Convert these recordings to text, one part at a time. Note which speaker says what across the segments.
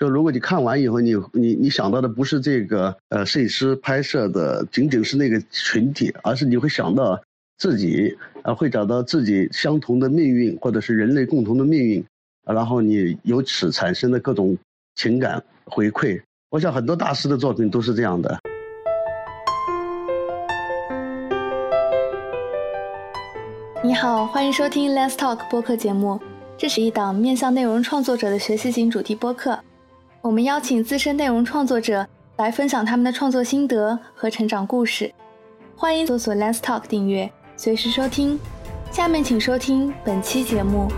Speaker 1: 就如果你看完以后，你你你想到的不是这个呃摄影师拍摄的仅仅是那个群体，而是你会想到自己啊，会找到自己相同的命运，或者是人类共同的命运，然后你由此产生的各种情感回馈。我想很多大师的作品都是这样的。
Speaker 2: 你好，欢迎收听 Let's Talk 播客节目，这是一档面向内容创作者的学习型主题播客。我们邀请资深内容创作者来分享他们的创作心得和成长故事。欢迎搜索 Let's Talk 订阅，随时收听。下面请收听本期节目。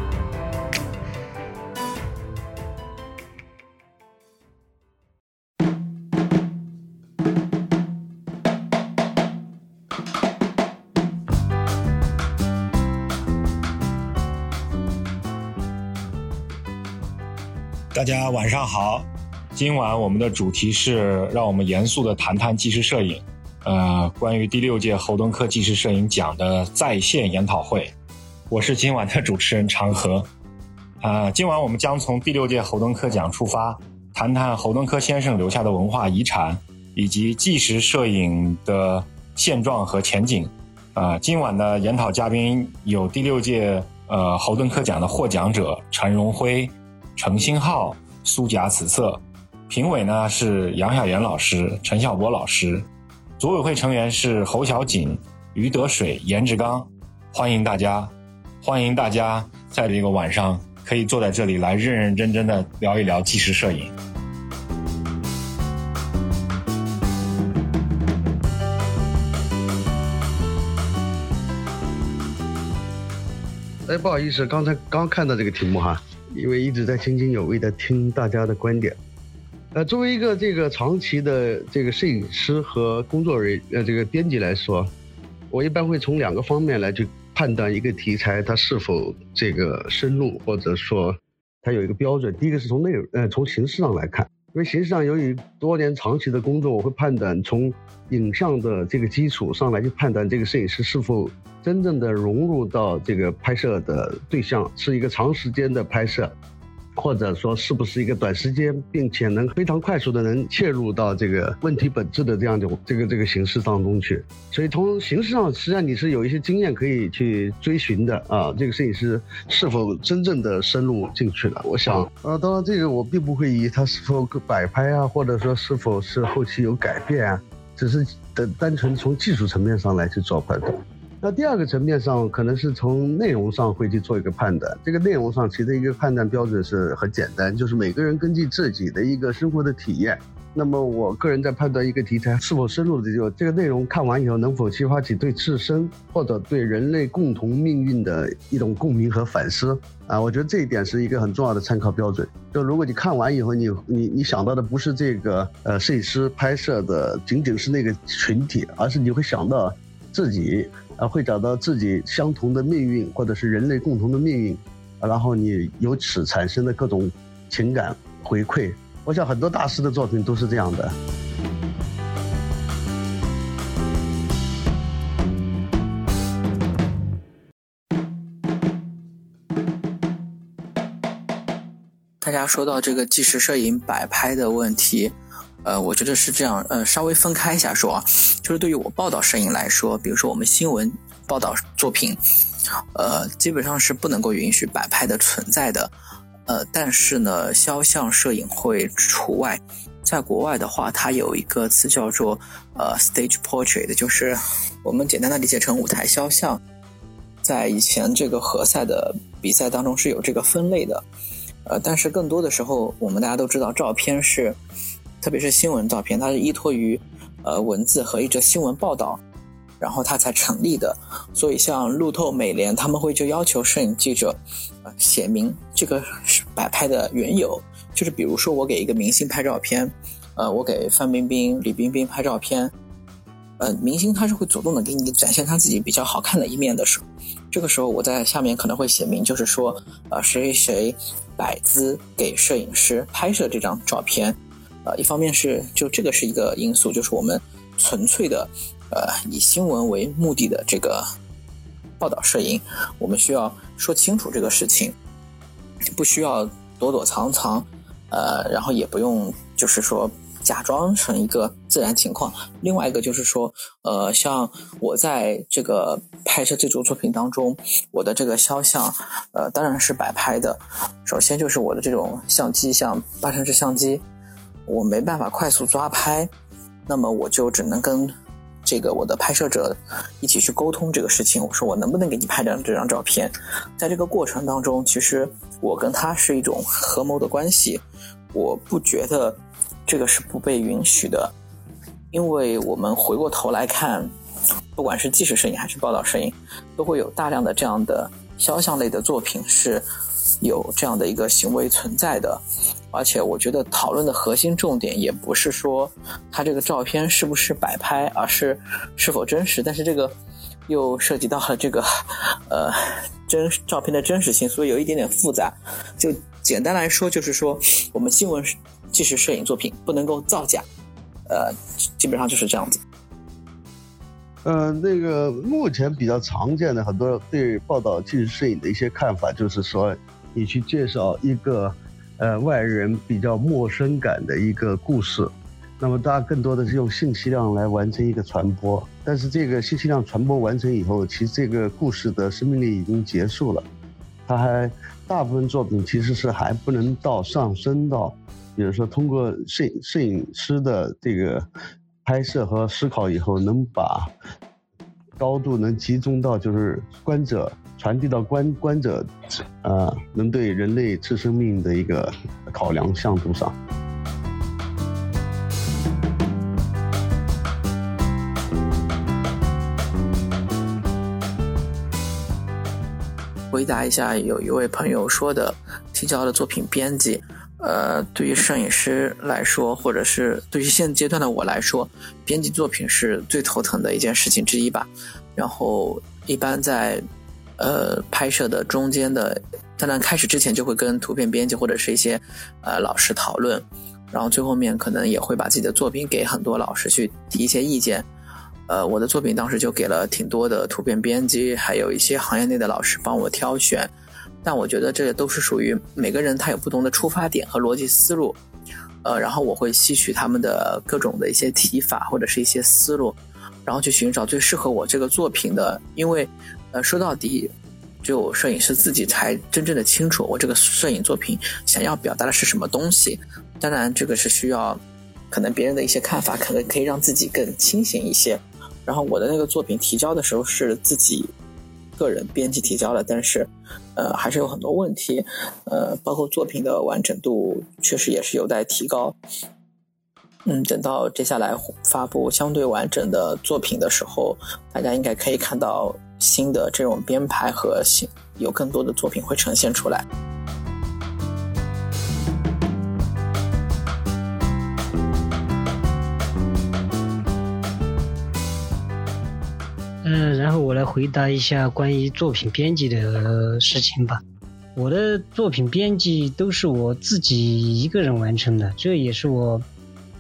Speaker 3: 大家晚上好。今晚我们的主题是让我们严肃的谈谈纪实摄影，呃，关于第六届侯登科纪实摄影奖的在线研讨会。我是今晚的主持人长河，啊，今晚我们将从第六届侯登科奖出发，谈谈侯登科先生留下的文化遗产以及纪实摄影的现状和前景。啊，今晚的研讨嘉宾有第六届呃侯登科奖的获奖者陈荣辉、程星浩、苏贾此色。评委呢是杨晓岩老师、陈晓波老师，组委会成员是侯小锦、于德水、严志刚，欢迎大家，欢迎大家在这个晚上可以坐在这里来认认真真的聊一聊纪实摄影。
Speaker 1: 哎，不好意思，刚才刚看到这个题目哈，因为一直在津津有味的听大家的观点。呃，作为一个这个长期的这个摄影师和工作人呃这个编辑来说，我一般会从两个方面来去判断一个题材它是否这个深入，或者说它有一个标准。第一个是从内容呃从形式上来看，因为形式上由于多年长期的工作，我会判断从影像的这个基础上来去判断这个摄影师是否真正的融入到这个拍摄的对象，是一个长时间的拍摄。或者说是不是一个短时间，并且能非常快速的能切入到这个问题本质的这样的这个这个形式当中去？所以从形式上，实际上你是有一些经验可以去追寻的啊。这个摄影师是否真正的深入进去了？我想，啊，当然这个我并不会以他是否摆拍啊，或者说是否是后期有改变啊，只是单单纯从技术层面上来去做判断。那第二个层面上，可能是从内容上会去做一个判断。这个内容上，其实一个判断标准是很简单，就是每个人根据自己的一个生活的体验。那么我个人在判断一个题材是否深入的就这个内容看完以后能否激发起对自身或者对人类共同命运的一种共鸣和反思啊，我觉得这一点是一个很重要的参考标准。就如果你看完以后，你你你想到的不是这个呃摄影师拍摄的仅仅是那个群体，而是你会想到自己。啊，会找到自己相同的命运，或者是人类共同的命运，然后你由此产生的各种情感回馈。我想很多大师的作品都是这样的。
Speaker 4: 大家说到这个纪实摄影摆拍的问题。呃，我觉得是这样，呃，稍微分开一下说啊，就是对于我报道摄影来说，比如说我们新闻报道作品，呃，基本上是不能够允许摆拍的存在的，呃，但是呢，肖像摄影会除外，在国外的话，它有一个词叫做呃 stage portrait，就是我们简单的理解成舞台肖像，在以前这个何塞的比赛当中是有这个分类的，呃，但是更多的时候，我们大家都知道，照片是。特别是新闻照片，它是依托于，呃，文字和一则新闻报道，然后它才成立的。所以像路透、美联，他们会就要求摄影记者，呃，写明这个摆拍的缘由。就是比如说，我给一个明星拍照片，呃，我给范冰冰、李冰冰拍照片，呃，明星他是会主动的给你展现他自己比较好看的一面的时候，这个时候我在下面可能会写明，就是说，呃，谁谁谁摆姿给摄影师拍摄这张照片。呃，一方面是就这个是一个因素，就是我们纯粹的，呃，以新闻为目的的这个报道摄影，我们需要说清楚这个事情，不需要躲躲藏藏，呃，然后也不用就是说假装成一个自然情况。另外一个就是说，呃，像我在这个拍摄这组作品当中，我的这个肖像，呃，当然是摆拍的。首先就是我的这种相机，像八成式相机，我没办法快速抓拍，那么我就只能跟。这个我的拍摄者一起去沟通这个事情，我说我能不能给你拍张这张照片？在这个过程当中，其实我跟他是一种合谋的关系，我不觉得这个是不被允许的，因为我们回过头来看，不管是纪实摄影还是报道摄影，都会有大量的这样的肖像类的作品是有这样的一个行为存在的。而且我觉得讨论的核心重点也不是说他这个照片是不是摆拍，而是是否真实。但是这个又涉及到了这个 呃真照片的真实性，所以有一点点复杂。就简单来说，就是说我们新闻纪实摄影作品不能够造假，呃，基本上就是这样子。
Speaker 1: 呃，那个目前比较常见的很多对报道纪实摄影的一些看法，就是说你去介绍一个。呃，外人比较陌生感的一个故事，那么大家更多的是用信息量来完成一个传播，但是这个信息量传播完成以后，其实这个故事的生命力已经结束了，它还大部分作品其实是还不能到上升到，比如说通过摄摄影师的这个拍摄和思考以后，能把高度能集中到就是观者。传递到观观者，呃，能对人类自生命的一个考量向度上。
Speaker 4: 回答一下，有一位朋友说的提交的作品编辑，呃，对于摄影师来说，或者是对于现阶段的我来说，编辑作品是最头疼的一件事情之一吧。然后一般在。呃，拍摄的中间的，当然开始之前就会跟图片编辑或者是一些呃老师讨论，然后最后面可能也会把自己的作品给很多老师去提一些意见。呃，我的作品当时就给了挺多的图片编辑，还有一些行业内的老师帮我挑选。但我觉得这都是属于每个人他有不同的出发点和逻辑思路，呃，然后我会吸取他们的各种的一些提法或者是一些思路，然后去寻找最适合我这个作品的，因为。呃，说到底，只有摄影师自己才真正的清楚我这个摄影作品想要表达的是什么东西。当然，这个是需要可能别人的一些看法，可能可以让自己更清醒一些。然后我的那个作品提交的时候是自己个人编辑提交的，但是呃还是有很多问题，呃，包括作品的完整度确实也是有待提高。嗯，等到接下来发布相对完整的作品的时候，大家应该可以看到新的这种编排和新有更多的作品会呈现出来。
Speaker 5: 嗯，然后我来回答一下关于作品编辑的事情吧。我的作品编辑都是我自己一个人完成的，这也是我。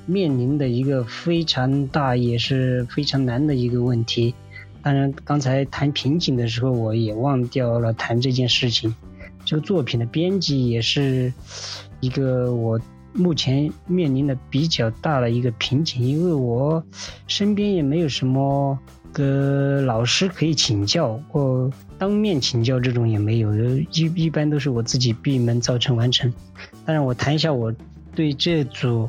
Speaker 5: 面临的一个非常大也是非常难的一个问题。当然，刚才谈瓶颈的时候，我也忘掉了谈这件事情。这个作品的编辑也是一个我目前面临的比较大的一个瓶颈，因为我身边也没有什么个老师可以请教或当面请教，这种也没有，一一般都是我自己闭门造成完成。当然，我谈一下我对这组。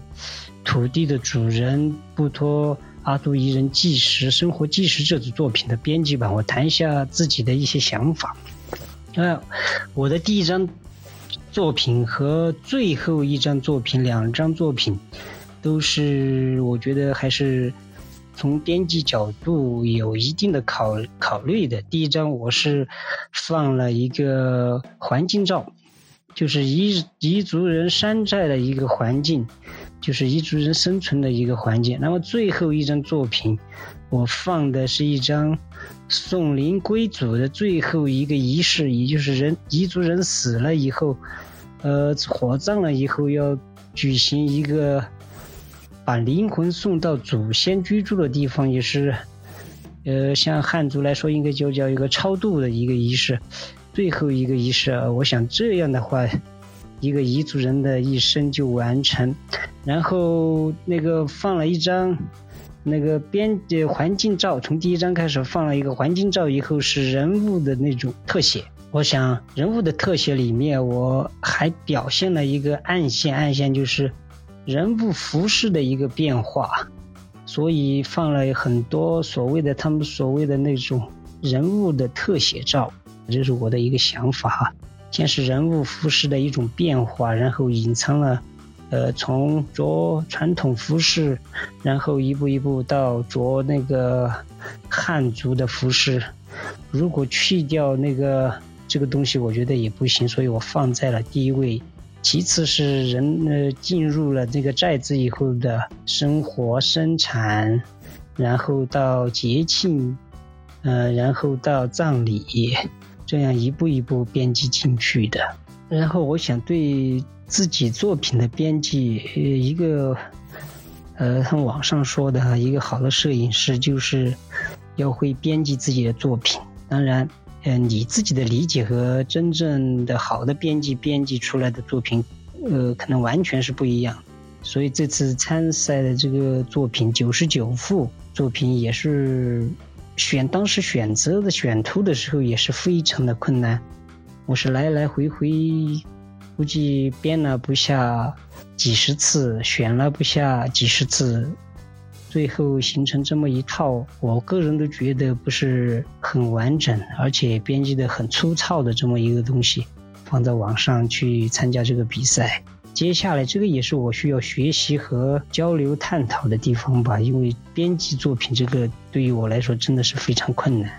Speaker 5: 土地的主人布托阿杜伊人纪实生活纪实这组作品的编辑版，我谈一下自己的一些想法。啊，我的第一张作品和最后一张作品，两张作品都是我觉得还是从编辑角度有一定的考考虑的。第一张我是放了一个环境照，就是彝彝族人山寨的一个环境。就是彝族人生存的一个环境。那么最后一张作品，我放的是一张送灵归祖的最后一个仪式，也就是人彝族人死了以后，呃，火葬了以后要举行一个把灵魂送到祖先居住的地方，也是，呃，像汉族来说，应该就叫一个超度的一个仪式，最后一个仪式。我想这样的话。一个彝族人的一生就完成。然后那个放了一张那个编的环境照，从第一张开始放了一个环境照，以后是人物的那种特写。我想人物的特写里面，我还表现了一个暗线，暗线就是人物服饰的一个变化，所以放了很多所谓的他们所谓的那种人物的特写照，这是我的一个想法哈。先是人物服饰的一种变化，然后隐藏了，呃，从着传统服饰，然后一步一步到着那个汉族的服饰。如果去掉那个。这个东西我觉得也不行，所以我放在了第一位。其次是人呃进入了这个寨子以后的生活生产，然后到节庆，呃，然后到葬礼，这样一步一步编辑进去的。然后我想对自己作品的编辑，一个呃，他网上说的哈一个好的摄影师就是要会编辑自己的作品，当然。嗯，你自己的理解和真正的好的编辑编辑出来的作品，呃，可能完全是不一样。所以这次参赛的这个作品九十九幅作品也是选当时选择的选图的时候也是非常的困难。我是来来回回，估计编了不下几十次，选了不下几十次。最后形成这么一套，我个人都觉得不是很完整，而且编辑的很粗糙的这么一个东西，放在网上去参加这个比赛。接下来这个也是我需要学习和交流探讨的地方吧，因为编辑作品这个对于我来说真的是非常困难。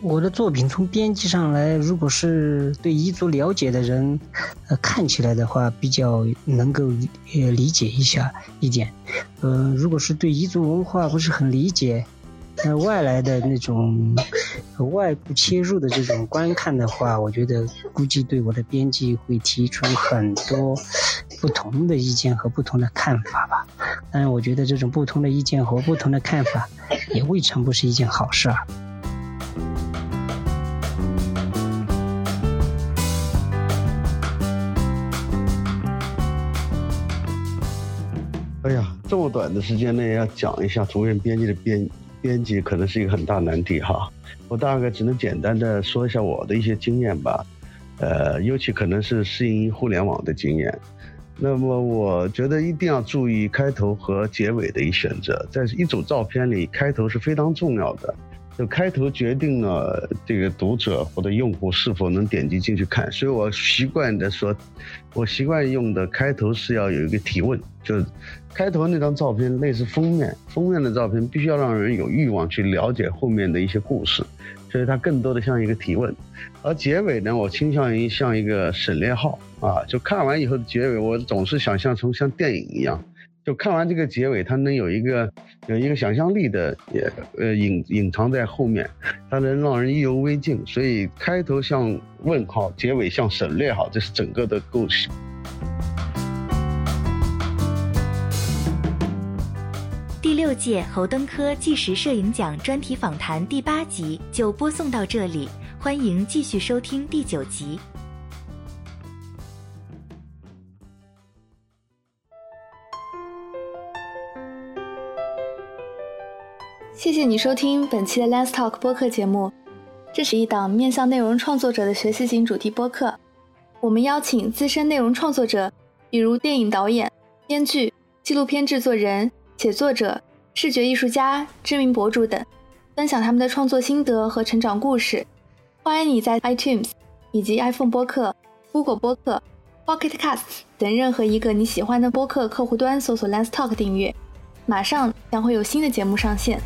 Speaker 5: 我的作品从编辑上来，如果是对彝族了解的人，呃，看起来的话比较能够呃理解一下一点。呃，如果是对彝族文化不是很理解，那外来的那种外部切入的这种观看的话，我觉得估计对我的编辑会提出很多不同的意见和不同的看法吧。当然，我觉得这种不同的意见和不同的看法，也未尝不是一件好事儿。
Speaker 1: 哎呀，这么短的时间内要讲一下图片编辑的编编辑，可能是一个很大难题哈。我大概只能简单的说一下我的一些经验吧，呃，尤其可能是适应互联网的经验。那么我觉得一定要注意开头和结尾的一选择，在一组照片里，开头是非常重要的。就开头决定了这个读者或者用户是否能点击进去看，所以我习惯的说，我习惯用的开头是要有一个提问，就是开头那张照片类似封面，封面的照片必须要让人有欲望去了解后面的一些故事，所以它更多的像一个提问，而结尾呢，我倾向于像一个省略号啊，就看完以后的结尾，我总是想象成像电影一样。就看完这个结尾，它能有一个有一个想象力的，也呃隐隐藏在后面，它能让人意犹未尽。所以开头像问号，结尾像省略号，这是整个的构思。
Speaker 6: 届侯登科纪实摄影奖专题访谈第八集就播送到这里，欢迎继续收听第九集。
Speaker 2: 谢谢你收听本期的 Let's Talk 播客节目。这是一档面向内容创作者的学习型主题播客。我们邀请资深内容创作者，比如电影导演、编剧、纪录片制作人、写作者、视觉艺术家、知名博主等，分享他们的创作心得和成长故事。欢迎你在 iTunes 以及 iPhone 播客、Google 播客、Pocket Cast 等任何一个你喜欢的播客客户端搜索 Lens Talk 订阅。马上将会有新的节目上线。